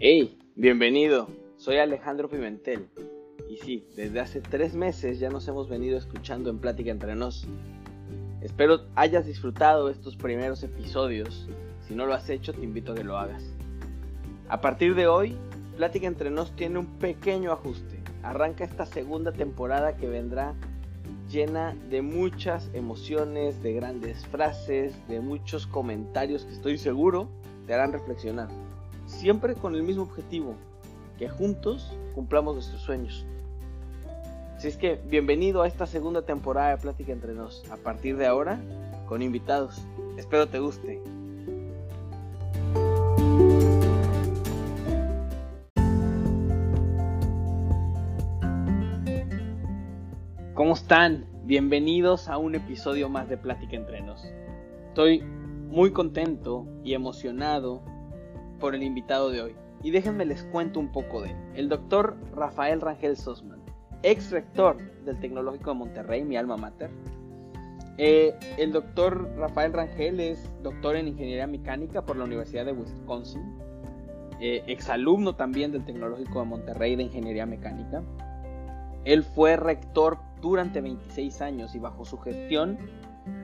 Hey, bienvenido. Soy Alejandro Pimentel. Y sí, desde hace tres meses ya nos hemos venido escuchando en Plática entre nos. Espero hayas disfrutado estos primeros episodios. Si no lo has hecho, te invito a que lo hagas. A partir de hoy, Plática entre nos tiene un pequeño ajuste. Arranca esta segunda temporada que vendrá llena de muchas emociones, de grandes frases, de muchos comentarios que estoy seguro te harán reflexionar. Siempre con el mismo objetivo, que juntos cumplamos nuestros sueños. Así es que bienvenido a esta segunda temporada de Plática entre nos. A partir de ahora, con invitados. Espero te guste. ¿Cómo están? Bienvenidos a un episodio más de Plática entre nos. Estoy muy contento y emocionado por el invitado de hoy. Y déjenme les cuento un poco de él. El doctor Rafael Rangel Sosman, ex rector del Tecnológico de Monterrey, mi alma mater. Eh, el doctor Rafael Rangel es doctor en Ingeniería Mecánica por la Universidad de Wisconsin. Eh, exalumno también del Tecnológico de Monterrey de Ingeniería Mecánica. Él fue rector durante 26 años y bajo su gestión,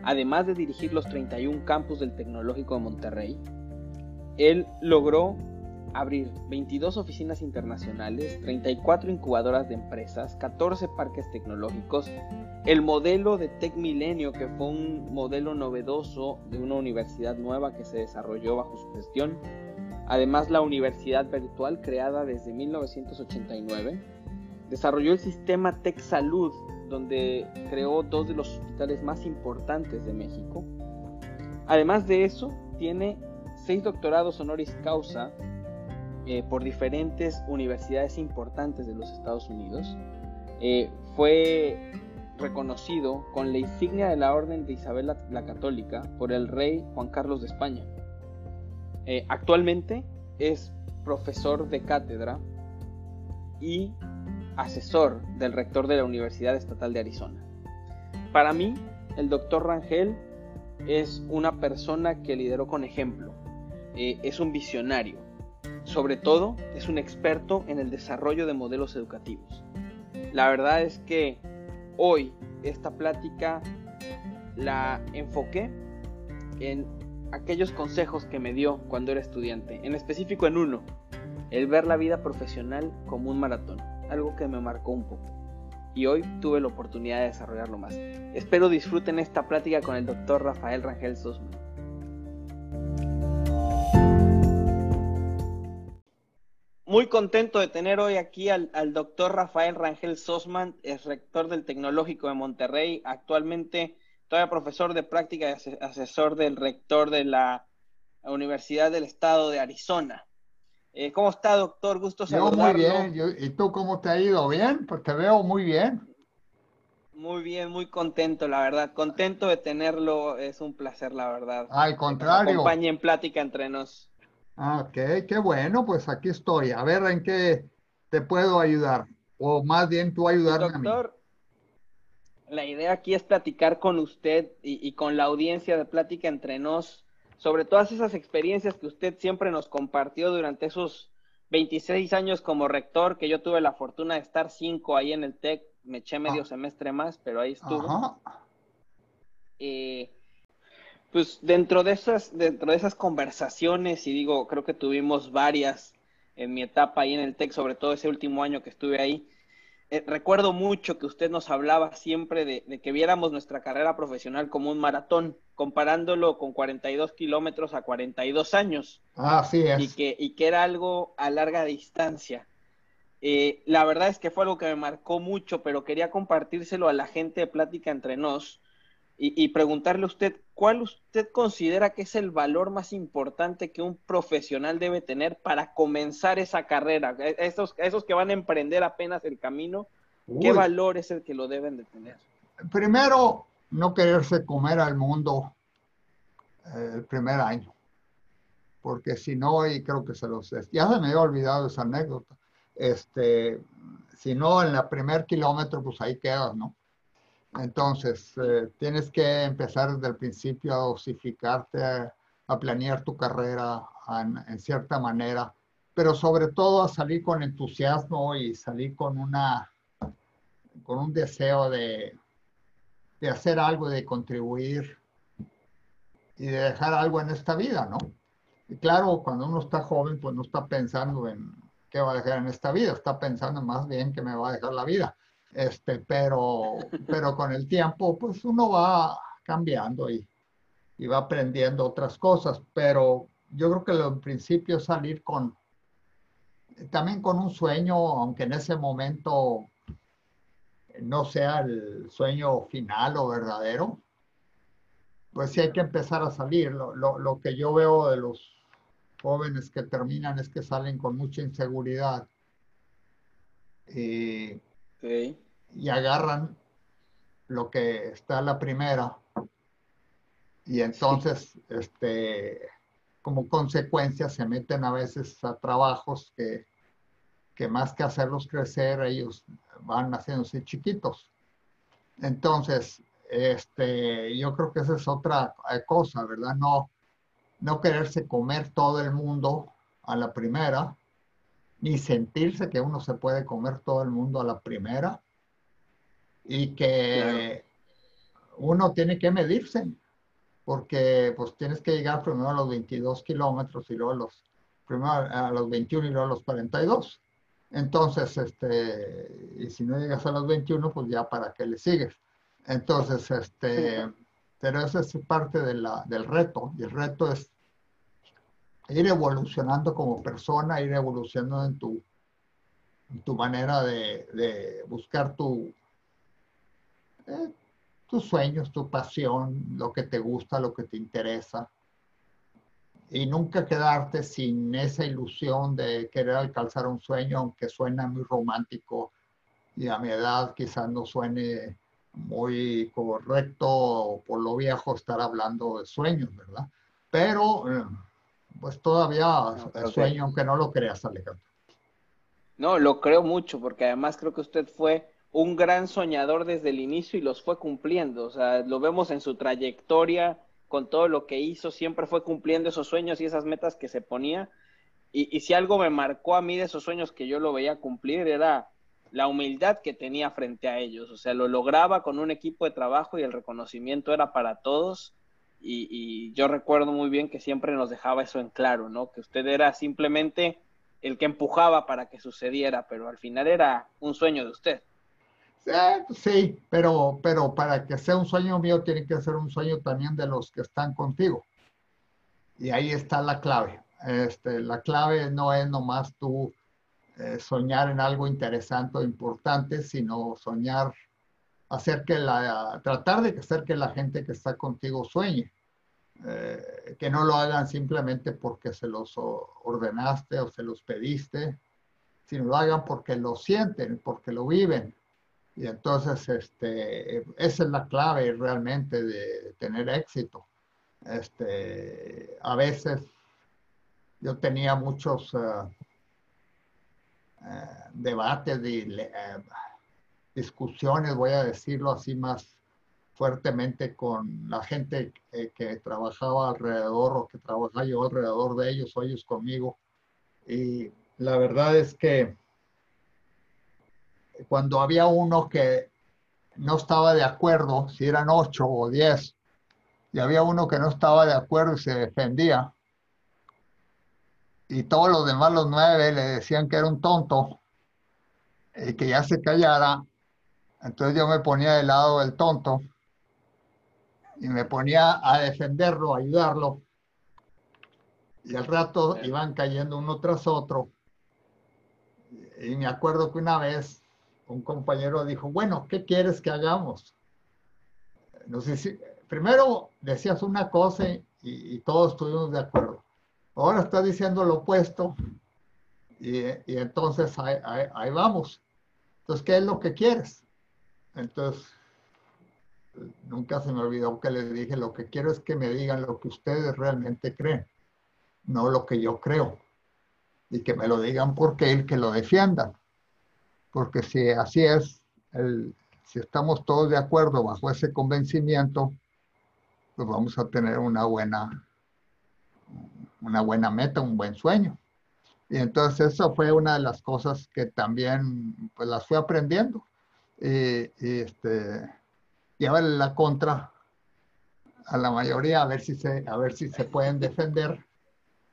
además de dirigir los 31 campus del Tecnológico de Monterrey, él logró abrir 22 oficinas internacionales, 34 incubadoras de empresas, 14 parques tecnológicos, el modelo de Tech Milenio, que fue un modelo novedoso de una universidad nueva que se desarrolló bajo su gestión, además la universidad virtual creada desde 1989, desarrolló el sistema Tech Salud, donde creó dos de los hospitales más importantes de México. Además de eso, tiene seis doctorados honoris causa eh, por diferentes universidades importantes de los Estados Unidos. Eh, fue reconocido con la insignia de la Orden de Isabel la, Católica por el rey Juan Carlos de España. Eh, actualmente es profesor de cátedra y asesor del rector de la Universidad Estatal de Arizona. Para mí, el doctor Rangel es una persona que lideró con ejemplo, eh, es un visionario. Sobre todo, es un experto en el desarrollo de modelos educativos. La verdad es que hoy esta plática la enfoqué en aquellos consejos que me dio cuando era estudiante, en específico en uno, el ver la vida profesional como un maratón, algo que me marcó un poco. Y hoy tuve la oportunidad de desarrollarlo más. Espero disfruten esta plática con el doctor Rafael Rangel Sosman. Muy contento de tener hoy aquí al, doctor Rafael Rangel Sosman, es rector del Tecnológico de Monterrey, actualmente todavía profesor de práctica y asesor del rector de la Universidad del Estado de Arizona. Eh, ¿Cómo está, doctor? Gusto saludarlo. Yo muy bien. ¿Y tú cómo te ha ido? ¿Bien? Pues te veo muy bien. Muy bien, muy contento, la verdad. Contento de tenerlo. Es un placer, la verdad. Al contrario. Acompañe en plática entre nos. Ah, ok, qué bueno, pues aquí estoy. A ver en qué te puedo ayudar. O más bien tú ayudarme Doctor, a mí. La idea aquí es platicar con usted y, con la audiencia de Plática entre nos sobre todas esas experiencias que usted siempre nos compartió durante esos 26 años como rector, que yo tuve la fortuna de estar cinco ahí en el TEC, me eché medio ah. semestre más, pero ahí estuvo. Ajá. Eh, pues dentro de esas, dentro de esas conversaciones, y digo, creo que tuvimos varias en mi etapa ahí en el TEC, sobre todo ese último año que estuve ahí, eh, recuerdo mucho que usted nos hablaba siempre de, que viéramos nuestra carrera profesional como un maratón, comparándolo con 42 kilómetros a 42 años. Ah, sí es. Y que, y que era algo a larga distancia. Eh, la verdad es que fue algo que me marcó mucho, pero quería compartírselo a la gente de Plática entre nos, y, preguntarle a usted, ¿cuál usted considera que es el valor más importante que un profesional debe tener para comenzar esa carrera? E, esos, esos que van a emprender apenas el camino, ¿qué valor es el que lo deben de tener? Primero, no quererse comer al mundo eh, el primer año, porque si no, y creo que se los... Ya se me había olvidado esa anécdota. Este, si no, en el primer kilómetro, pues ahí quedas, ¿no? Entonces, eh, tienes que empezar desde el principio a dosificarte, a, planear tu carrera en, cierta manera pero sobre todo a salir con entusiasmo y salir con una, con un deseo de, de hacer algo, de contribuir y de dejar algo en esta vida, ¿no? Y claro, cuando uno está joven, pues no está pensando en qué va a dejar en esta vida, está pensando más bien que me va a dejar la vida. Este, pero, pero con el tiempo, pues uno va cambiando y, y va aprendiendo otras cosas. Pero yo creo que lo en principio es salir con, también con un sueño, aunque en ese momento no sea el sueño final o verdadero, pues sí hay que empezar a salir. Lo, lo, lo, que yo veo de los jóvenes que terminan es que salen con mucha inseguridad okay. Y agarran lo que está la primera y entonces este como consecuencia se meten a veces a trabajos que, que más que hacerlos crecer, ellos van haciéndose chiquitos. Entonces, este, yo creo que esa es otra cosa, ¿verdad? No, no quererse comer todo el mundo a la primera, ni sentirse que uno se puede comer todo el mundo a la primera, y que claro. uno tiene que medirse, porque pues tienes que llegar primero a los 22 kilómetros y luego a los, primero a los 21 y luego a los 42. Entonces, este, y si no llegas a los 21, pues ya para qué le sigues. Entonces, este, pero esa es parte de la, del reto, y el reto es ir evolucionando como persona, ir evolucionando en tu, en tu manera de, de buscar tu, eh, tus sueños, tu pasión, lo que te gusta, lo que te interesa. Y nunca quedarte sin esa ilusión de querer alcanzar un sueño, aunque suena muy romántico y a mi edad quizás no suene muy correcto por lo viejo estar hablando de sueños, ¿verdad? Pero pues todavía no, el sueño, aunque no lo creas, Alejandro. No, lo creo mucho, porque además creo que usted fue un gran soñador desde el inicio y los fue cumpliendo. O sea, lo vemos en su trayectoria, con todo lo que hizo, siempre fue cumpliendo esos sueños y esas metas que se ponía. Y, y, si algo me marcó a mí de esos sueños que yo lo veía cumplir, era la humildad que tenía frente a ellos. O sea, lo lograba con un equipo de trabajo y el reconocimiento era para todos. Y, y yo recuerdo muy bien que siempre nos dejaba eso en claro, ¿no? Que usted era simplemente el que empujaba para que sucediera, pero al final era un sueño de usted. Eh, sí, pero, pero para que sea un sueño mío tiene que ser un sueño también de los que están contigo. Y ahí está la clave. Este, la clave no es nomás tú eh, soñar en algo interesante o importante, sino soñar, hacer que la, tratar de hacer que la gente que está contigo sueñe. Eh, que no lo hagan simplemente porque se los ordenaste o se los pediste, sino lo hagan porque lo sienten, porque lo viven y entonces, este, esa es la clave realmente de tener éxito. Este, a veces yo tenía muchos uh, uh, debates y uh, discusiones, voy a decirlo así más fuertemente, con la gente que, que trabajaba alrededor o que trabajaba yo alrededor de ellos o ellos conmigo. Y la verdad es que cuando había uno que no estaba de acuerdo, si eran ocho o diez, y había uno que no estaba de acuerdo y se defendía, y todos los demás, los nueve, le decían que era un tonto y que ya se callara, entonces yo me ponía del lado del tonto y me ponía a defenderlo, a ayudarlo, y al rato iban cayendo uno tras otro. Y me acuerdo que una vez un compañero dijo, bueno, ¿qué quieres que hagamos? No sé si, primero decías una cosa y, todos estuvimos de acuerdo. Ahora está diciendo lo opuesto y, entonces ahí, vamos. Entonces, ¿qué es lo que quieres? Entonces, nunca se me olvidó que les dije, lo que quiero es que me digan lo que ustedes realmente creen, no lo que yo creo. Y que me lo digan porque el que lo defiendan porque si así es, el, si estamos todos de acuerdo bajo ese convencimiento, pues vamos a tener una buena, una buena meta, un buen sueño. Y entonces eso fue una de las cosas que también pues las fui aprendiendo. Y, y este, la contra a la mayoría a ver si se, a ver si se pueden defender.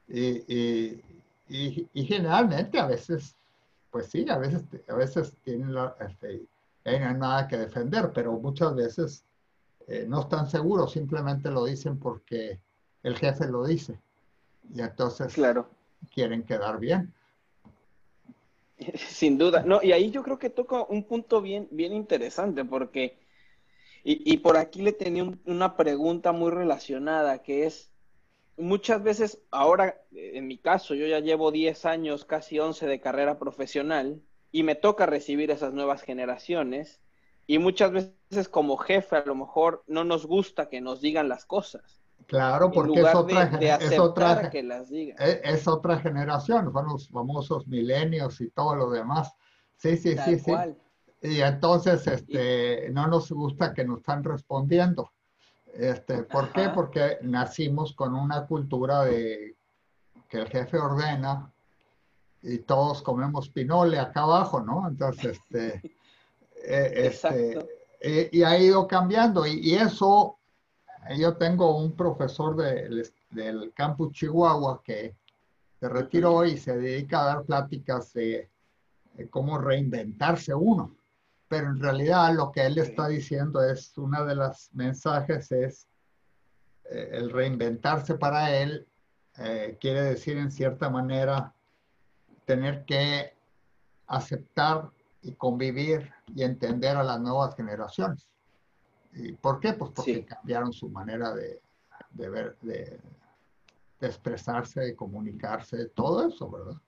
Y, y, y, generalmente a veces, pues sí, a veces, a veces tienen la, este, no nada que defender, pero muchas veces eh, no están seguros, simplemente lo dicen porque el jefe lo dice. Y entonces claro. quieren quedar bien. Sin duda. No, y ahí yo creo que toca un punto bien, bien interesante, porque, y, y por aquí le tenía una pregunta muy relacionada, que es, muchas veces, ahora, en mi caso, yo ya llevo 10 años, casi 11 de carrera profesional, y me toca recibir esas nuevas generaciones, y muchas veces como jefe a lo mejor no nos gusta que nos digan las cosas. Claro, porque es otra, es, otra, que las diga. E, es, otra generación, son los famosos milenios y todo lo demás. Sí, sí, sí, sí. Y entonces este, no nos gusta que nos están respondiendo. Este, ¿Por qué? Porque nacimos con una cultura de que el jefe ordena y todos comemos pinole acá abajo, ¿no? Entonces, este, eh, este eh, y ha ido cambiando y, y eso yo tengo un profesor del campus Chihuahua que se retiró y se dedica a dar pláticas de, cómo reinventarse uno. Pero en realidad lo que él está diciendo es, una de las mensajes es, eh, el reinventarse para él eh, quiere decir en cierta manera tener que aceptar y convivir y entender a las nuevas generaciones. ¿Y por qué? Pues porque cambiaron su manera de, ver, de, expresarse, de comunicarse, todo eso, ¿verdad?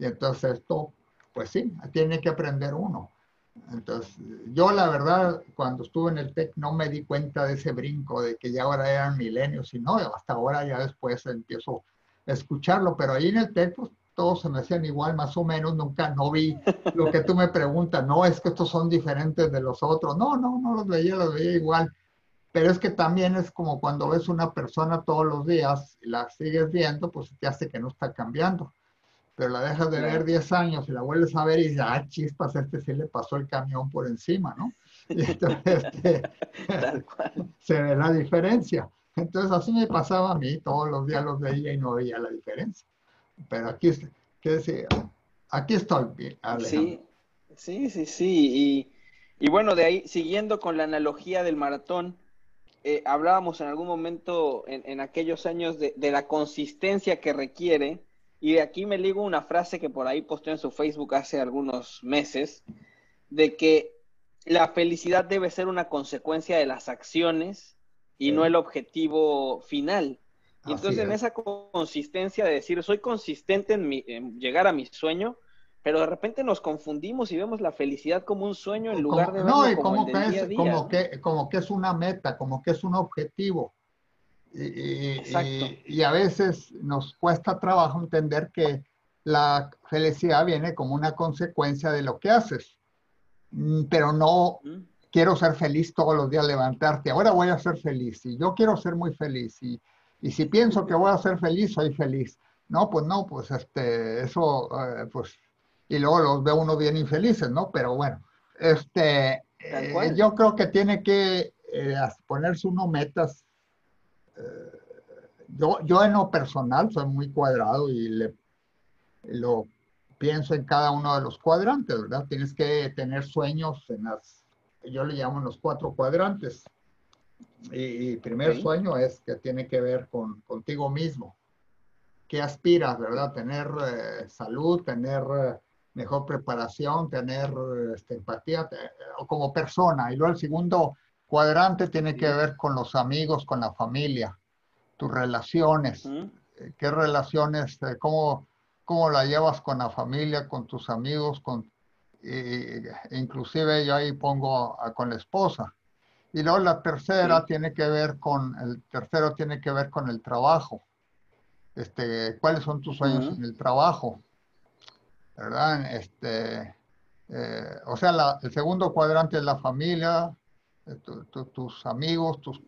Y entonces esto, pues sí, tiene que aprender uno. Entonces, yo la verdad, cuando estuve en el TEC no me di cuenta de ese brinco, de que ya ahora eran milenios, y no, hasta ahora ya después empiezo a escucharlo, pero ahí en el TEC, pues todos se me hacían igual, más o menos, nunca, no vi lo que tú me preguntas, no, es que estos son diferentes de los otros, no, no, no los veía, los veía igual, pero es que también es como cuando ves una persona todos los días y la sigues viendo, pues te hace que no está cambiando, pero la dejas de ver 10 años y la vuelves a ver y dices, ah, chispas, este sí le pasó el camión por encima, ¿no? Y entonces este, se ve la diferencia. Entonces así me pasaba a mí, todos los días los veía y no veía la diferencia pero aquí, ¿qué decir? aquí estoy, Sí, sí, sí, sí. Y, bueno, de ahí, siguiendo con la analogía del maratón, eh, hablábamos en algún momento en, aquellos años de, la consistencia que requiere, y de aquí me ligo una frase que por ahí posteó en su Facebook hace algunos meses, de que la felicidad debe ser una consecuencia de las acciones y no el objetivo final. Y entonces en esa consistencia de decir, soy consistente en, llegar a mi sueño, pero de repente nos confundimos y vemos la felicidad como un sueño en lugar de no, y como, que es, como que como que es una meta, como que es un objetivo. Y, y, a veces nos cuesta trabajo entender que la felicidad viene como una consecuencia de lo que haces. Mm, pero no quiero ser feliz todos los días, levantarte. Ahora voy a ser feliz y yo quiero ser muy feliz. Y, y si pienso que voy a ser feliz, soy feliz. No, pues no, pues este, eso, eh, pues, y luego los ve uno bien infelices, ¿no? Pero bueno, este, eh, yo creo que tiene que eh, ponerse uno metas. Yo, yo en lo personal soy muy cuadrado y le, lo pienso en cada uno de los cuadrantes, ¿verdad? Tienes que tener sueños en las, yo le llamo los cuatro cuadrantes. Y, primer sueño es que tiene que ver con contigo mismo. ¿Qué aspiras, verdad? Tener eh, salud, tener eh, mejor preparación, tener este, empatía o como persona. Y luego el segundo cuadrante tiene que ver con los amigos, con la familia, tus relaciones. Eh, ¿Qué relaciones, cómo, cómo la llevas con la familia, con tus amigos, con, inclusive yo ahí pongo con la esposa y luego la tercera tiene que ver con, el tercero tiene que ver con el trabajo. Este, ¿Cuáles son tus sueños en el trabajo? ¿Verdad? Este, eh, o sea, el segundo cuadrante es la familia, eh, tus amigos, tus,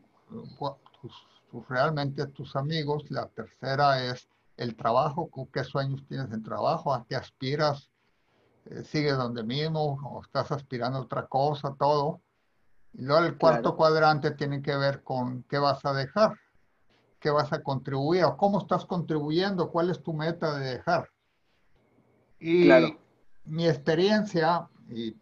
realmente tus amigos. La tercera es el trabajo, qué sueños tienes en trabajo, a qué aspiras, eh, sigues donde mismo o estás aspirando a otra cosa, todo. Y luego el cuarto cuadrante tiene que ver con qué vas a dejar, qué vas a contribuir o cómo estás contribuyendo, cuál es tu meta de dejar. Y mi experiencia, y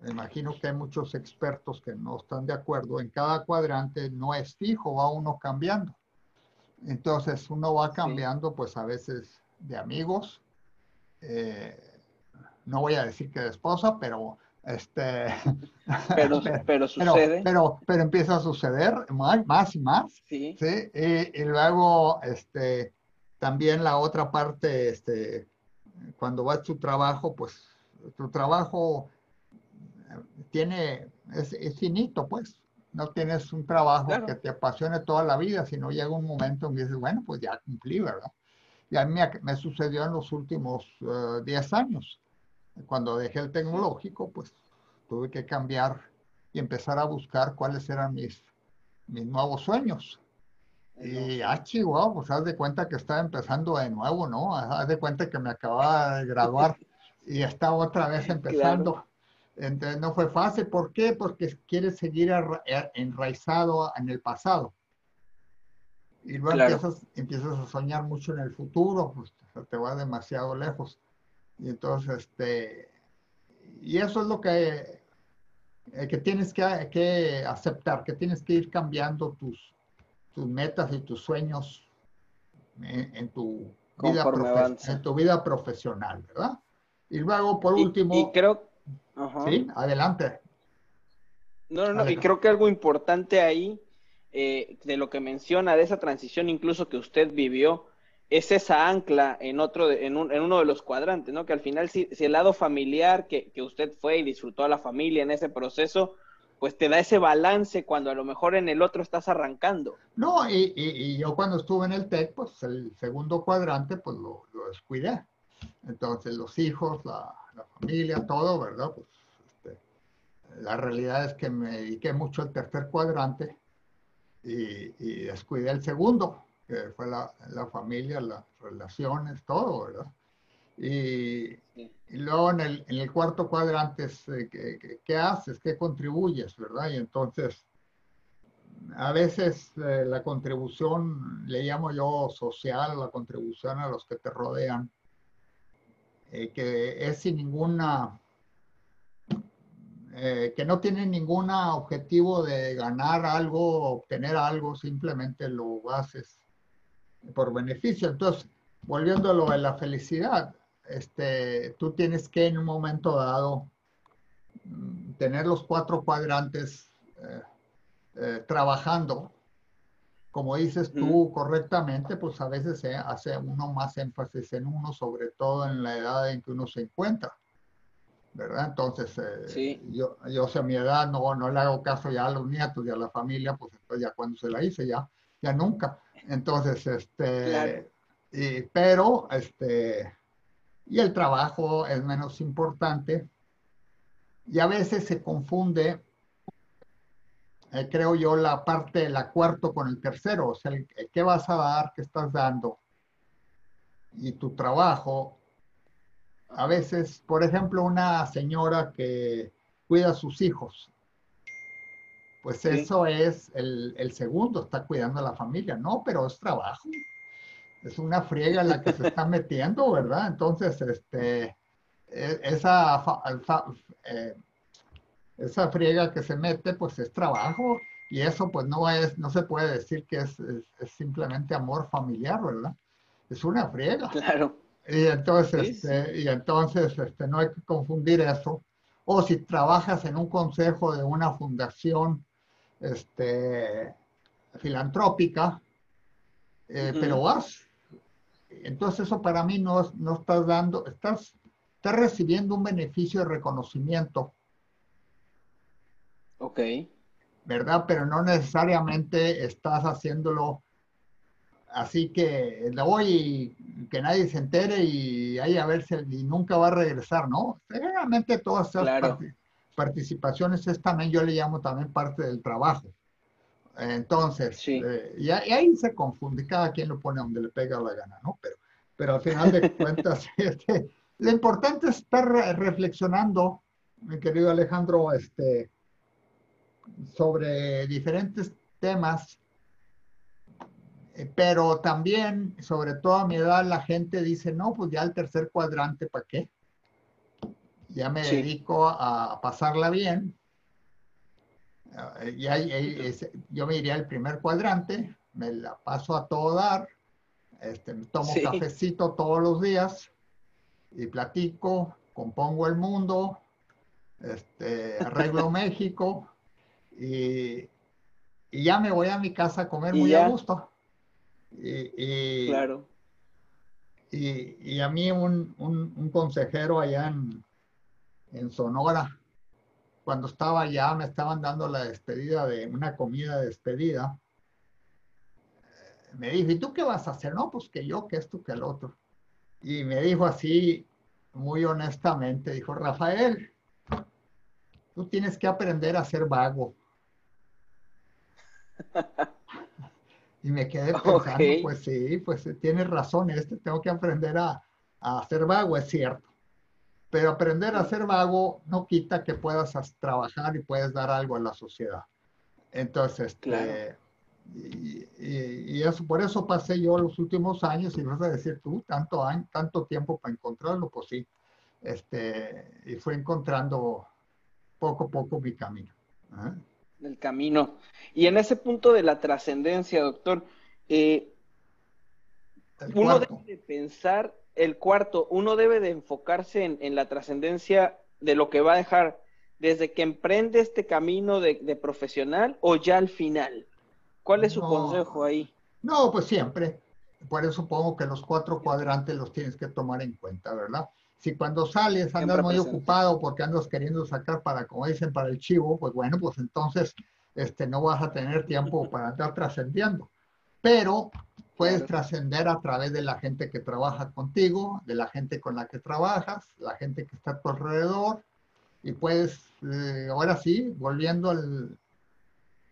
me imagino que hay muchos expertos que no están de acuerdo, en cada cuadrante no es fijo, va uno cambiando. Entonces uno va cambiando pues a veces de amigos, eh, no voy a decir que de esposa, pero este pero, pero, sucede. pero, pero, empieza a suceder más, y más sí, Y, luego este también la otra parte este cuando vas a tu trabajo pues tu trabajo tiene es, finito pues no tienes un trabajo que te apasione toda la vida sino llega un momento en que dices bueno pues ya cumplí verdad y a mí me, sucedió en los últimos 10 eh, años cuando dejé el tecnológico, pues tuve que cambiar y empezar a buscar cuáles eran mis, mis nuevos sueños. Y, ah, chihuahua, pues haz de cuenta que estaba empezando de nuevo, ¿no? Haz de cuenta que me acababa de graduar y estaba otra vez empezando. Entonces no fue fácil. ¿Por qué? Porque quieres seguir eh, enraizado en el pasado. Y luego empiezas, empiezas, a soñar mucho en el futuro, pues te va demasiado lejos. Y entonces, este, y eso es lo que, eh, que tienes que, que, aceptar, que tienes que ir cambiando tus, tus metas y tus sueños en, tu, vida en tu vida profesional, ¿verdad? Y luego, por último... Y creo... Sí, adelante. No, no, no, y creo que algo importante ahí, eh, de lo que menciona, de esa transición incluso que usted vivió, es esa ancla en otro en, uno de los cuadrantes, ¿no? Que al final si, el lado familiar que, usted fue y disfrutó a la familia en ese proceso, pues te da ese balance cuando a lo mejor en el otro estás arrancando. No, y, yo cuando estuve en el TEC, pues el segundo cuadrante, pues lo, descuidé. Entonces los hijos, la, familia, todo, ¿verdad? Pues este, la realidad es que me dediqué mucho al tercer cuadrante y, y descuidé el segundo que fue la, la, familia, las relaciones, todo, ¿verdad? Y, y luego en el, en el, cuarto cuadrante es eh, ¿qué, qué, haces? ¿Qué contribuyes? ¿Verdad? Y entonces, a veces eh, la contribución, le llamo yo social, la contribución a los que te rodean, eh, que es sin ninguna... que no tiene ningún objetivo de ganar algo, obtener algo, simplemente lo haces por beneficio. Entonces, volviendo a lo de la felicidad, este, tú tienes que en un momento dado mm, tener los cuatro cuadrantes eh, eh, trabajando. Como dices tú correctamente, pues a veces se hace uno más énfasis en uno, sobre todo en la edad en que uno se encuentra. ¿verdad? Entonces, eh, yo, yo a mi edad no, no le hago caso ya a los nietos y a la familia, pues entonces ya cuando se la hice, ya, ya nunca. Entonces, este, y, pero, este, y el trabajo es menos importante. Y a veces se confunde, eh, creo yo, la parte de la cuarto con el tercero. O sea, ¿qué vas a dar? ¿Qué estás dando? Y tu trabajo. A veces, por ejemplo, una señora que cuida a sus hijos pues eso es el, segundo, está cuidando a la familia. No, pero es trabajo. Es una friega la que se está metiendo, ¿verdad? Entonces, este, e, esa, eh, esa friega que se mete, pues es trabajo. Y eso, pues no es, no se puede decir que es, simplemente amor familiar, ¿verdad? Es una friega. Claro. Y entonces, este, y entonces este, no hay que confundir eso. O si trabajas en un consejo de una fundación este, filantrópica, eh, pero vas. Entonces eso para mí no, no estás dando, estás, estás recibiendo un beneficio de reconocimiento. Ok. ¿Verdad? Pero no necesariamente estás haciéndolo así que le voy y que nadie se entere y ahí a ver si y nunca va a regresar, ¿no? Realmente todas esas participaciones es también, yo le llamo también parte del trabajo. Entonces, eh, y, ahí se confunde, cada quien lo pone donde le pega la gana, ¿no? Pero, pero al final de cuentas, este, lo importante es estar reflexionando, mi querido Alejandro, este, sobre diferentes temas, eh, pero también, sobre todo a mi edad, la gente dice, no, pues ya el tercer cuadrante, ¿para qué? Ya me dedico a pasarla bien. Y ahí, yo me iría al primer cuadrante, me la paso a todo dar, este, tomo cafecito todos los días y platico, compongo el mundo, este, arreglo México y, y, ya me voy a mi casa a comer muy a gusto. Y, claro. Y, a mí un, un, consejero allá en, en, Sonora, cuando estaba allá, me estaban dando la despedida de una comida de despedida. Me dijo, ¿y tú qué vas a hacer? No, pues que yo, que esto, que el otro. Y me dijo así, muy honestamente, dijo, Rafael, tú tienes que aprender a ser vago. y me quedé pensando, pues sí, pues tienes razón, este tengo que aprender a, a ser vago, es cierto. Pero aprender a ser vago no quita que puedas trabajar y puedes dar algo a la sociedad. Entonces, este, y, eso, por eso pasé yo los últimos años, y vas a decir tú, tanto, tanto tiempo para encontrarlo, pues sí, este, y fue encontrando poco a poco mi camino. ¿eh? El camino. Y en ese punto de la trascendencia, doctor, eh, uno debe pensar, el cuarto, uno debe de enfocarse en, la trascendencia de lo que va a dejar desde que emprende este camino de, profesional o ya al final. ¿Cuál es su consejo ahí? No, pues siempre. Por eso supongo que los cuatro cuadrantes los tienes que tomar en cuenta, ¿verdad? Si cuando sales andas muy ocupado porque andas queriendo sacar para, como dicen, para el chivo, pues bueno, pues entonces este, no vas a tener tiempo para estar trascendiendo. Pero puedes trascender a través de la gente que trabaja contigo, de la gente con la que trabajas, la gente que está a tu alrededor, y puedes, eh, ahora sí, volviendo al,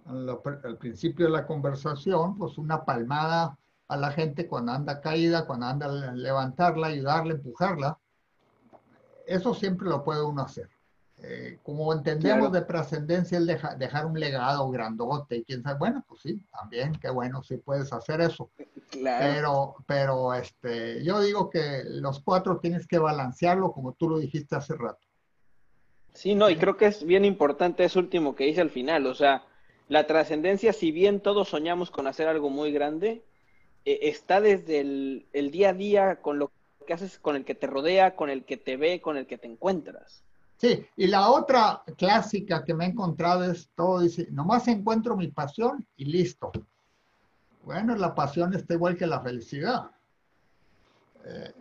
al, principio de la conversación, pues una palmada a la gente cuando anda caída, cuando anda levantarla, ayudarla, empujarla. Eso siempre lo puede uno hacer. Eh, como entendemos de trascendencia el dejar un legado grandote y quién sabe, bueno, pues sí, también, qué bueno, si puedes hacer eso. Pero, pero este, yo digo que los cuatro tienes que balancearlo como tú lo dijiste hace rato. Sí, no, y creo que es bien importante eso último que dice al final, o sea, la trascendencia, si bien todos soñamos con hacer algo muy grande, eh, está desde el, el día a día con lo que haces, con el que te rodea, con el que te ve, con el que te encuentras. Sí, y la otra clásica que me he encontrado es todo, dice, nomás encuentro mi pasión y listo. Bueno, la pasión está igual que la felicidad. Eh,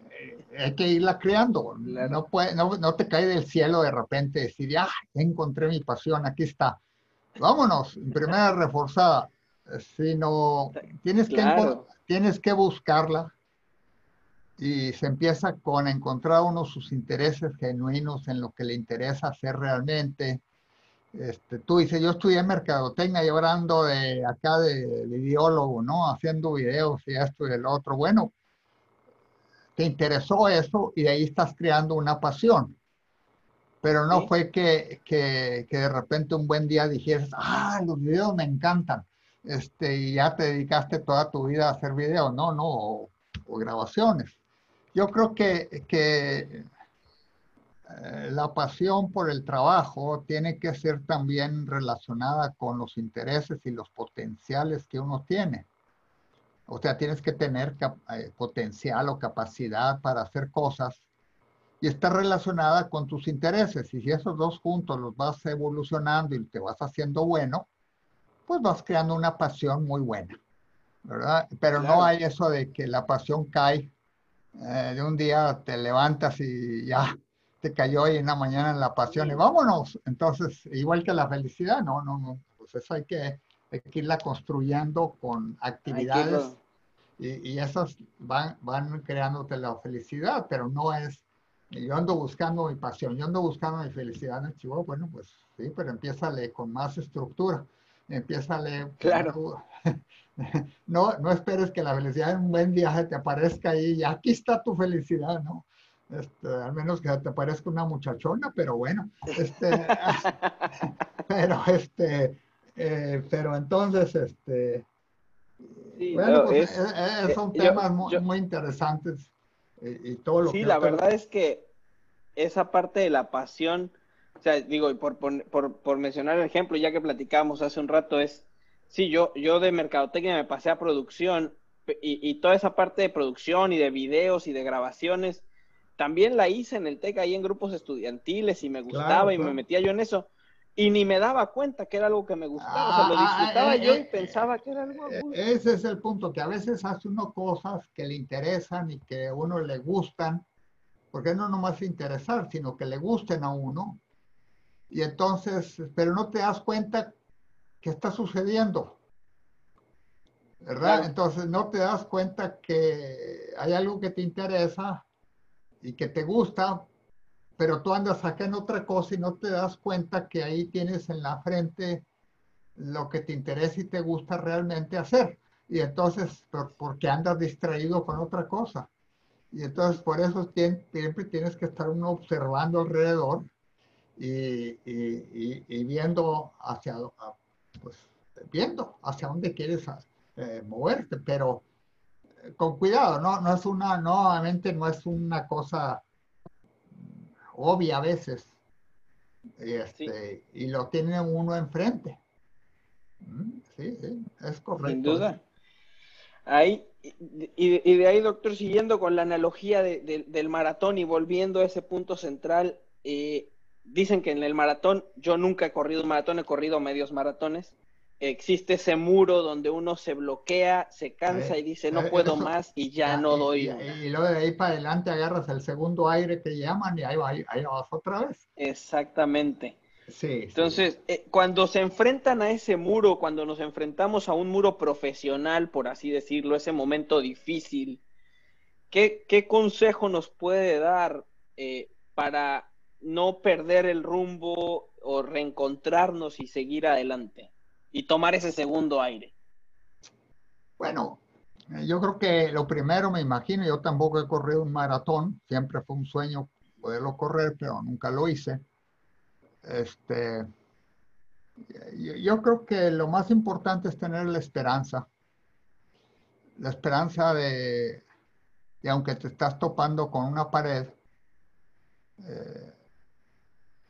hay que irla creando. No, puede, no, te cae del cielo de repente decir, ya encontré mi pasión, aquí está. Vámonos, en primera reforzada. Sino tienes, que, tienes que buscarla, y se empieza con encontrar uno sus intereses genuinos en lo que le interesa hacer realmente. Este, tú dices, yo estudié mercadotecnia y ahora ando de acá de, ideólogo, ¿no? Haciendo videos y esto y el otro. Bueno, te interesó eso y de ahí estás creando una pasión. Pero no fue que, que, que, de repente un buen día dijeras, ah, los videos me encantan. Este, y ya te dedicaste toda tu vida a hacer videos. No, no, o grabaciones yo creo que, que eh, la pasión por el trabajo tiene que ser también relacionada con los intereses y los potenciales que uno tiene. O sea, tienes que tener eh, potencial o capacidad para hacer cosas y está relacionada con tus intereses. Y si esos dos juntos los vas evolucionando y te vas haciendo bueno, pues vas creando una pasión muy buena, ¿verdad? Pero no hay eso de que la pasión cae eh, de un día te levantas y ya te cayó ahí en la mañana en la pasión y vámonos. Entonces, igual que la felicidad, no, no, no. Pues eso hay que, irla construyendo con actividades y, y, esas van, van creándote la felicidad, pero no es, yo ando buscando mi pasión, yo ando buscando mi felicidad en el chivo, bueno, pues sí, pero empiézale con más estructura. empieza a leer. No, no esperes que la felicidad en un buen viaje te aparezca ahí y aquí está tu felicidad, ¿no? Este, al menos que te parezca una muchachona, pero bueno, este, pero este, eh, pero entonces, este, bueno, pues, eh, eh, son temas muy, interesantes y, todo lo sí, la verdad es que esa parte de la pasión, o sea, digo, por, por, por, mencionar el ejemplo, ya que platicábamos hace un rato, es, sí, yo, yo de mercadotecnia me pasé a producción y, y toda esa parte de producción y de videos y de grabaciones, también la hice en el TEC ahí en grupos estudiantiles y me gustaba y me metía yo en eso. Y ni me daba cuenta que era algo que me gustaba. o sea, lo ah, ah, disfrutaba eh, yo y eh, pensaba que era algo. Eh, ese es el punto, que a veces hace uno cosas que le interesan y que a uno le gustan, porque no nomás interesar, sino que le gusten a uno. Y entonces, pero no te das cuenta que está sucediendo. ¿Verdad? Entonces no te das cuenta que hay algo que te interesa y que te gusta, pero tú andas acá en otra cosa y no te das cuenta que ahí tienes en la frente lo que te interesa y te gusta realmente hacer. Y entonces, porque andas distraído con otra cosa. Y entonces, por eso siempre tienes que estar uno observando alrededor y, y, viendo hacia, pues, viendo hacia dónde quieres eh, moverte. Pero con cuidado, no, no es una, nuevamente no es una cosa obvia a veces. Este, Y lo tiene uno enfrente. Mm, sí, sí, es correcto. Sin duda. Ahí, y, de ahí, doctor, siguiendo con la analogía del maratón y volviendo a ese punto central, eh, dicen que en el maratón, yo nunca he corrido un maratón, he corrido medios maratones, existe ese muro donde uno se bloquea, se cansa y dice no puedo más y ya no doy. Y, luego de ahí para adelante agarras el segundo aire que llaman y ahí, ahí, vas otra vez. Exactamente. Sí, Entonces, eh, cuando se enfrentan a ese muro, cuando nos enfrentamos a un muro profesional, por así decirlo, ese momento difícil, ¿qué, qué consejo nos puede dar eh, para no perder el rumbo o reencontrarnos y seguir adelante? y tomar ese segundo aire? Bueno, eh, yo creo que lo primero, me imagino, yo tampoco he corrido un maratón, siempre fue un sueño poderlo correr, pero nunca lo hice. Este, yo, creo que lo más importante es tener la esperanza. La esperanza de, que aunque te estás topando con una pared, eh,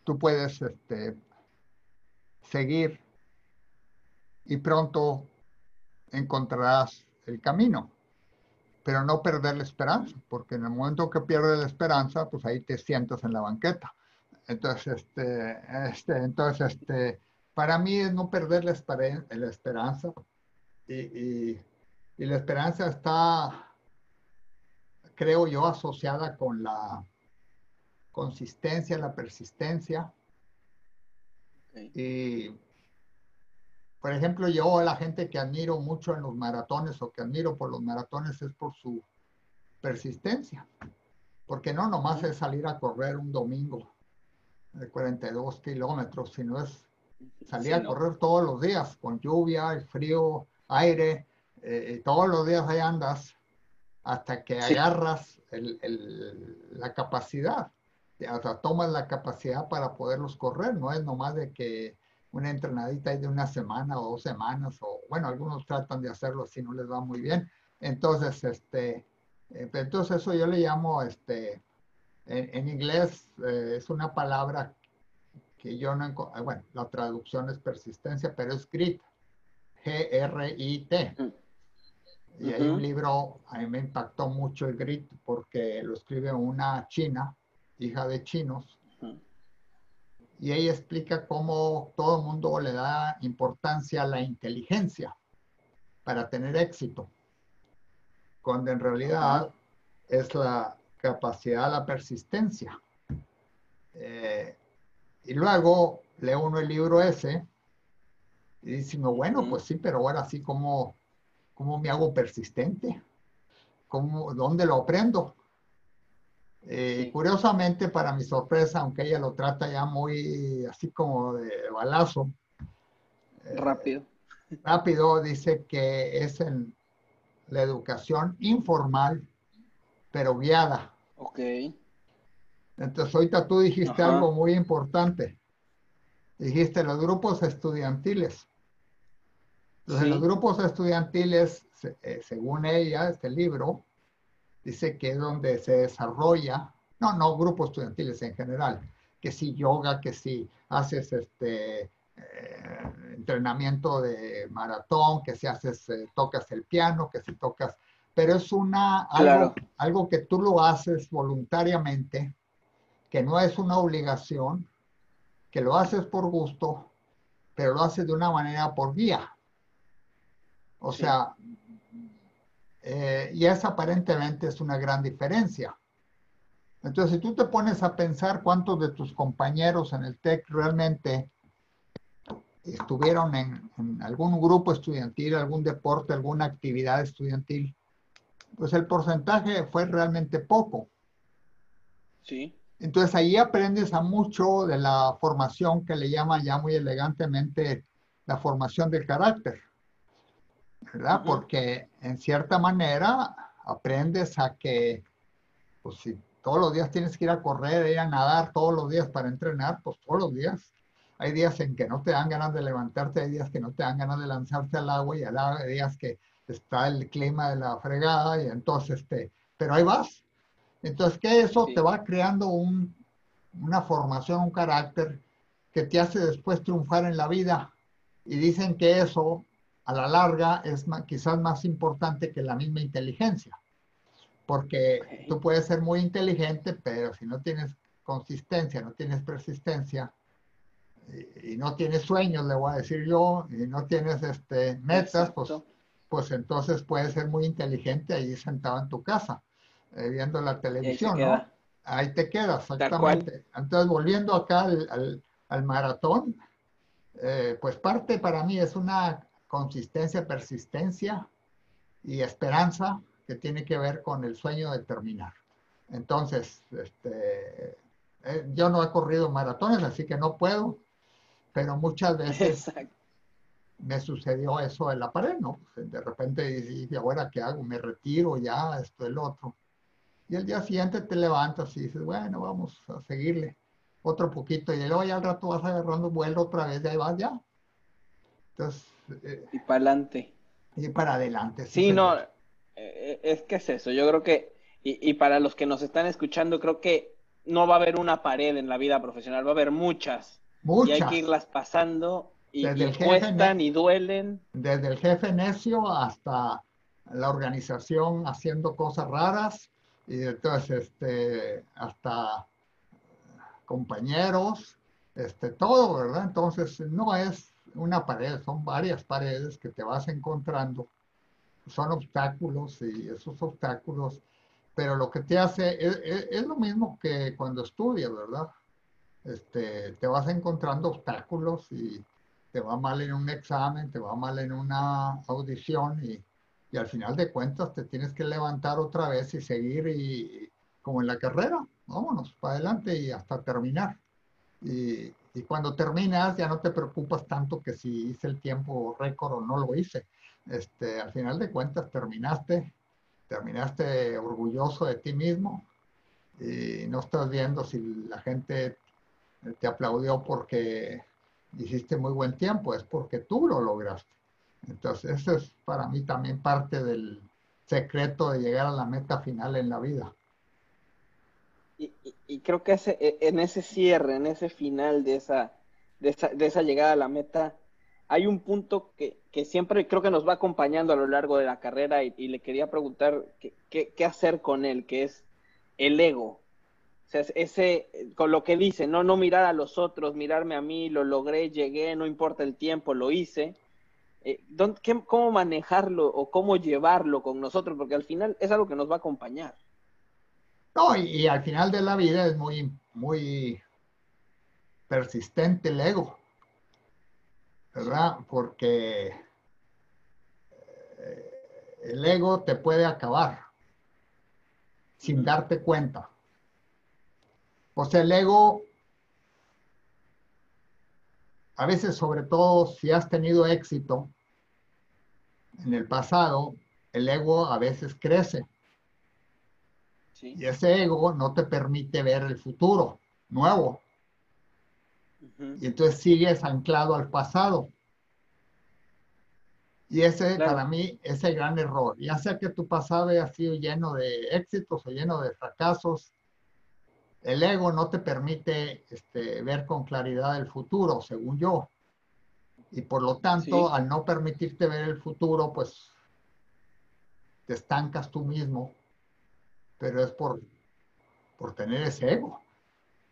tú puedes este, seguir y pronto encontrarás el camino. Pero no perder la esperanza, porque en el momento que pierdes la esperanza, pues ahí te sientas en la banqueta. Entonces, este, este, entonces, este, para mí es no perder la, esperanza. Y, la esperanza está, creo yo, asociada con la consistencia, la persistencia. Y por ejemplo, yo la gente que admiro mucho en los maratones o que admiro por los maratones es por su persistencia. Porque no nomás es salir a correr un domingo de 42 kilómetros, sino es salir a correr todos los días, con lluvia, frío, aire, eh, todos los días ahí andas hasta que agarras la capacidad, o sea, tomas la capacidad para poderlos correr, no es nomás de que una entrenadita de una semana o dos semanas, o bueno, algunos tratan de hacerlo así, no les va muy bien. Entonces, este, eh, entonces eso yo le llamo, este, en, inglés eh, es una palabra que yo no encuentro, bueno, la traducción es persistencia, pero es grit, G-R-I-T. Y hay un libro, a mí me impactó mucho el grit porque lo escribe una china, hija de chinos, y ella explica cómo todo el mundo le da importancia a la inteligencia para tener éxito, cuando en realidad es la capacidad, la persistencia. Eh, y luego lee uno el libro ese y dice, bueno, pues sí, pero ahora sí, ¿cómo, cómo me hago persistente? ¿Cómo, ¿Dónde lo aprendo? Eh, curiosamente, para mi sorpresa, aunque ella lo trata ya muy así como de balazo, rápido. Rápido dice que es en la educación informal, pero guiada. Ok. Entonces, ahorita tú dijiste algo muy importante. Dijiste los grupos estudiantiles. Entonces, los grupos estudiantiles, eh, según ella, este libro, dice que es donde se desarrolla, no, no grupos estudiantiles en general, que si yoga, que si haces este eh, entrenamiento de maratón, que si haces, eh, tocas el piano, que si tocas, pero es una, algo, algo que tú lo haces voluntariamente, que no es una obligación, que lo haces por gusto, pero lo haces de una manera por guía. O sea, eh, y esa aparentemente es una gran diferencia. Entonces, si tú te pones a pensar cuántos de tus compañeros en el TEC realmente estuvieron en, en, algún grupo estudiantil, algún deporte, alguna actividad estudiantil, pues el porcentaje fue realmente poco. Sí. Entonces ahí aprendes a mucho de la formación que le llaman ya muy elegantemente la formación del carácter. ¿Verdad? Porque en cierta manera aprendes a que, pues si todos los días tienes que ir a correr, ir a nadar todos los días para entrenar, pues todos los días. Hay días en que no te dan ganas de levantarte, hay días que no te dan ganas de lanzarte al agua y hay días que está el clima de la fregada y entonces este, pero ahí vas. Entonces, que eso te va creando un, una formación, un carácter que te hace después triunfar en la vida. Y dicen que eso a la larga es quizás más importante que la misma inteligencia. Porque tú puedes ser muy inteligente, pero si no tienes consistencia, no tienes persistencia, y, no tienes sueños, le voy a decir yo, y no tienes este, metas, pues, pues entonces puedes ser muy inteligente ahí sentado en tu casa, eh, viendo la televisión, ¿no? Ahí te quedas, exactamente. Entonces, volviendo acá al, al, maratón, eh, pues parte para mí es una consistencia, persistencia y esperanza que tiene que ver con el sueño de terminar. Entonces, este, eh, yo no he corrido maratones, así que no puedo, pero muchas veces me sucedió eso en la pared, ¿no? De repente dije, ahora qué hago? Me retiro ya, esto, el otro. Y el día siguiente te levantas y dices, bueno, vamos a seguirle otro poquito. Y luego ya al rato vas agarrando vuelo otra vez y ahí vas ya. Entonces, eh, y para adelante. Y para adelante. Sí, no, eh, es que es eso. Yo creo que, y, para los que nos están escuchando, creo que no va a haber una pared en la vida profesional, va a haber muchas. Muchas. Y hay que irlas pasando y, y cuestan y duelen. Desde el jefe necio hasta la organización haciendo cosas raras y entonces este hasta compañeros, este todo, ¿verdad? Entonces no es una pared, son varias paredes que te vas encontrando, son obstáculos y esos obstáculos, pero lo que te hace es, lo mismo que cuando estudias, ¿verdad? Este, te vas encontrando obstáculos y te va mal en un examen, te va mal en una audición y, y al final de cuentas te tienes que levantar otra vez y seguir y como en la carrera, vámonos para adelante y hasta terminar. Y, y cuando terminas ya no te preocupas tanto que si hice el tiempo récord o no lo hice. Este, al final de cuentas terminaste, terminaste orgulloso de ti mismo y no estás viendo si la gente te aplaudió porque hiciste muy buen tiempo, es porque tú lo lograste. Entonces, eso es para mí también parte del secreto de llegar a la meta final en la vida. Y, creo que ese, e, en ese cierre, en ese final de esa, de esa, llegada a la meta, hay un punto que, que, siempre creo que nos va acompañando a lo largo de la carrera y, le quería preguntar qué, qué, hacer con él, que es el ego. O sea, ese, con lo que dice, no, no mirar a los otros, mirarme a mí, lo logré, llegué, no importa el tiempo, lo hice. Eh, ¿Cómo manejarlo o cómo llevarlo con nosotros? Porque al final es algo que nos va a acompañar. No, y, al final de la vida es muy, muy persistente el ego, ¿verdad? Porque eh, el ego te puede acabar sin darte cuenta. O sea, el ego a veces, sobre todo si has tenido éxito en el pasado, el ego a veces crece. Y ese ego no te permite ver el futuro nuevo. Y entonces sigues anclado al pasado. Y ese para mí es el gran error. Ya sea que tu pasado haya sido lleno de éxitos o lleno de fracasos, el ego no te permite este, ver con claridad el futuro, según yo. Y por lo tanto, al no permitirte ver el futuro, pues te estancas tú mismo, pero es por, por tener ese ego.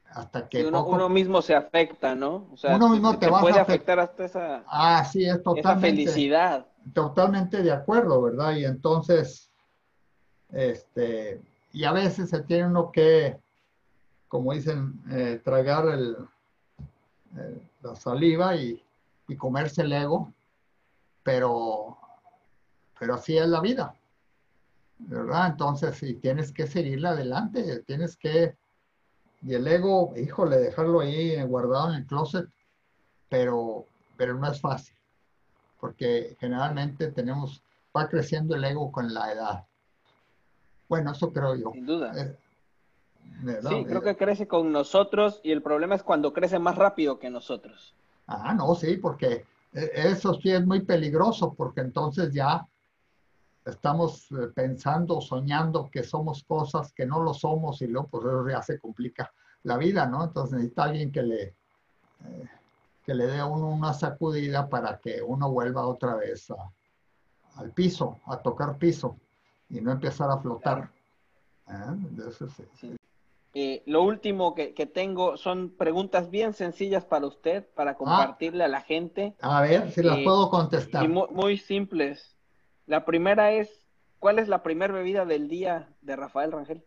Hasta que uno, mismo se afecta, ¿no? O sea, uno mismo te, puede afectar hasta esa, ah, sí, es totalmente, felicidad. Totalmente de acuerdo, ¿verdad? Y entonces, este, y a veces se tiene uno que, como dicen, eh, tragar el, la saliva y, y comerse el ego, pero, pero así es la vida. ¿Verdad? Entonces, si tienes que seguirle adelante, tienes que, y el ego, híjole, dejarlo ahí guardado en el closet, pero, pero no es fácil, porque generalmente tenemos, va creciendo el ego con la edad. Bueno, eso creo yo. Sin duda. Eh, sí, creo que crece con nosotros y el problema es cuando crece más rápido que nosotros. Ah, no, sí, porque eh, eso sí es muy peligroso, porque entonces ya estamos eh, pensando, soñando que somos cosas que no lo somos y luego pues eso ya se complica la vida, ¿no? Entonces necesita alguien que le, eh, que le dé a uno una sacudida para que uno vuelva otra vez al piso, a tocar piso y no empezar a flotar. ¿eh? lo último que, tengo son preguntas bien sencillas para usted, para ah. compartirle a la gente. A ver si las puedo contestar. muy simples. La primera es, ¿cuál es la primera bebida del día de Rafael Rangel?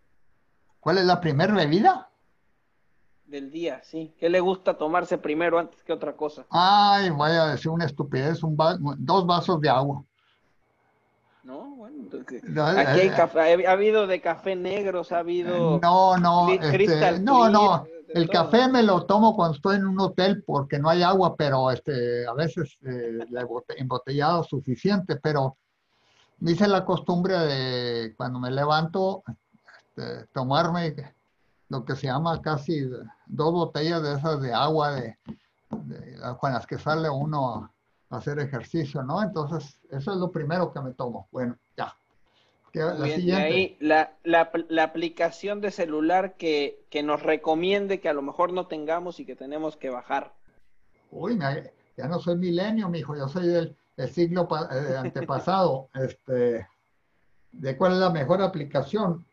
¿Cuál es la primera bebida? Del día, sí. ¿Qué le gusta tomarse primero antes que otra cosa? Ay, voy a decir una estupidez, un dos vasos de agua. No, bueno, entonces, aquí hay eh, café, ha habido de café negros, ha habido... No, no, este, no, no, el café me lo tomo cuando estoy en un hotel porque no hay agua, pero este, a veces eh, embotellado suficiente, pero me hice la costumbre de cuando me levanto este, tomarme lo que se llama casi dos botellas de esas de agua de, con las que sale uno a, hacer ejercicio, ¿no? Entonces, eso es lo primero que me tomo. Bueno, ya. La, siguiente. ahí, la, la, la, aplicación de celular que, que, nos recomiende que a lo mejor no tengamos y que tenemos que bajar. Uy, ya no soy milenio, mijo, yo soy del el siglo eh, antepasado, este, de cuál es la mejor aplicación.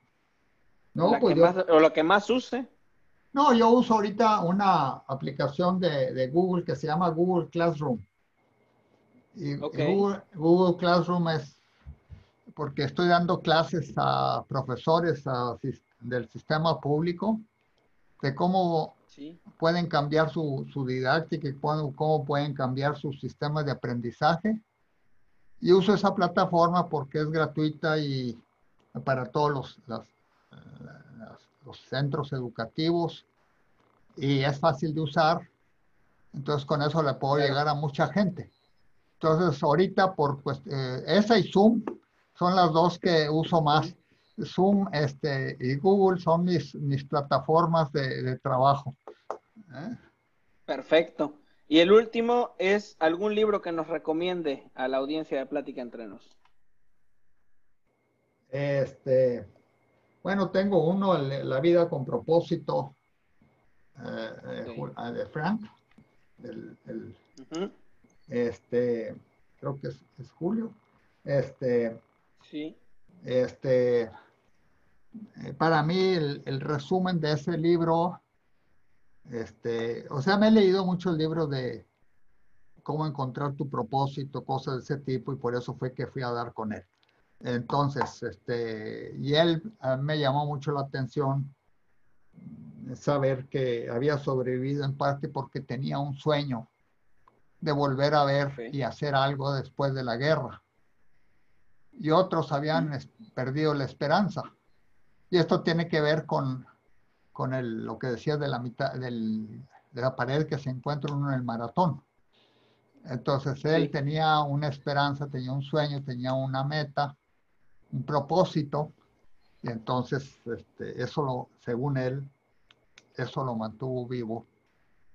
No, pues o lo que más use. No, yo uso ahorita una aplicación de, Google que se llama Google Classroom. Y, Google, Classroom es porque estoy dando clases a profesores del sistema público de cómo pueden cambiar su, didáctica y cómo, pueden cambiar sus sistemas de aprendizaje. Y uso esa plataforma porque es gratuita y para todos los, los, centros educativos y es fácil de usar. Entonces con eso le puedo llegar a mucha gente. Entonces ahorita por pues, eh, esa y Zoom son las dos que uso más. Zoom este, y Google son mis, mis plataformas de trabajo. Perfecto. Y el último es algún libro que nos recomiende a la audiencia de Plática Entre Nos. Este, bueno, tengo uno, La vida con propósito, eh, eh, de Frank. Este, creo que es, Julio. Este, sí. Este, eh, para mí el resumen de ese libro este, o sea, me he leído muchos libros de cómo encontrar tu propósito, cosas de ese tipo, y por eso fue que fui a dar con él. Entonces, este, y él me llamó mucho la atención saber que había sobrevivido en parte porque tenía un sueño de volver a ver y hacer algo después de la guerra. Y otros habían perdido la esperanza. Y esto tiene que ver con con el, lo que decía de la mitad del, de la pared que se encuentra uno en el maratón. Entonces él tenía una esperanza, tenía un sueño, tenía una meta, un propósito, y entonces este, eso lo, según él, eso lo mantuvo vivo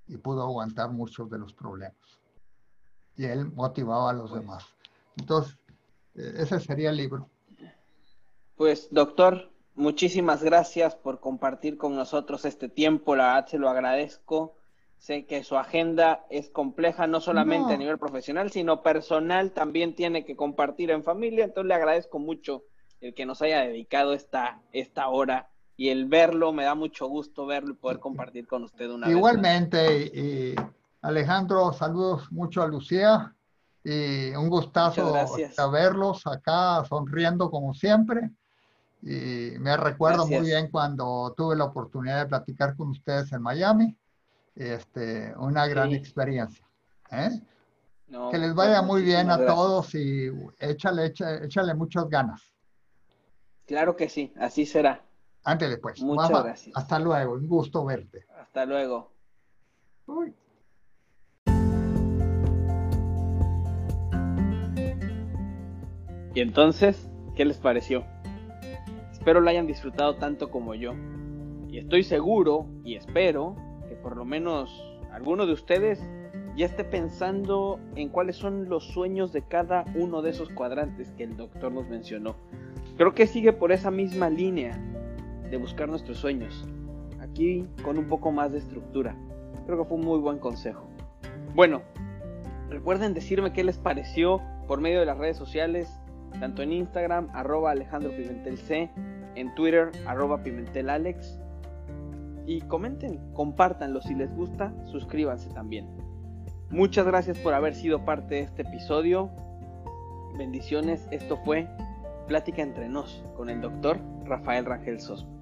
y pudo aguantar muchos de los problemas. Y él motivaba a los pues demás. Entonces, e, ese sería el libro. Pues, doctor, muchísimas gracias por compartir con nosotros este tiempo. La verdad se lo agradezco. Sé que su agenda es compleja, no solamente a nivel profesional, sino personal. También tiene que compartir en familia. Entonces, le agradezco mucho el que nos haya dedicado esta, esta hora y el verlo, me da mucho gusto verlo y poder compartir con usted una Igualmente, vez y Alejandro, saludos mucho a Lucía y un gustazo verlos acá sonriendo como siempre. Y me recuerdo muy bien cuando tuve la oportunidad de platicar con ustedes en Miami. Este, una gran experiencia. ¿eh? que les vaya muy bien a todos y échale, échale, échale muchas ganas. Claro que sí, así será. Antes después. Muchas gracias. Hasta luego, un gusto verte. Hasta luego. Y entonces, ¿qué les pareció? Espero lo hayan disfrutado tanto como yo. Y estoy seguro y espero que por lo menos alguno de ustedes ya esté pensando en cuáles son los sueños de cada uno de esos cuadrantes que el doctor nos mencionó. Creo que sigue por esa misma línea de buscar nuestros sueños. Aquí con un poco más de estructura. Creo que fue un muy buen consejo. Bueno, recuerden decirme qué les pareció por medio de las redes sociales, tanto en Instagram, arroba Alejandro Pimentel C, en Twitter, arroba Pimentel Alex. Y comenten, compártanlo si les gusta, suscríbanse también. Muchas gracias por haber sido parte de este episodio. Bendiciones, esto fue Plática entre nos con el doctor Rafael Rangel Sosmo.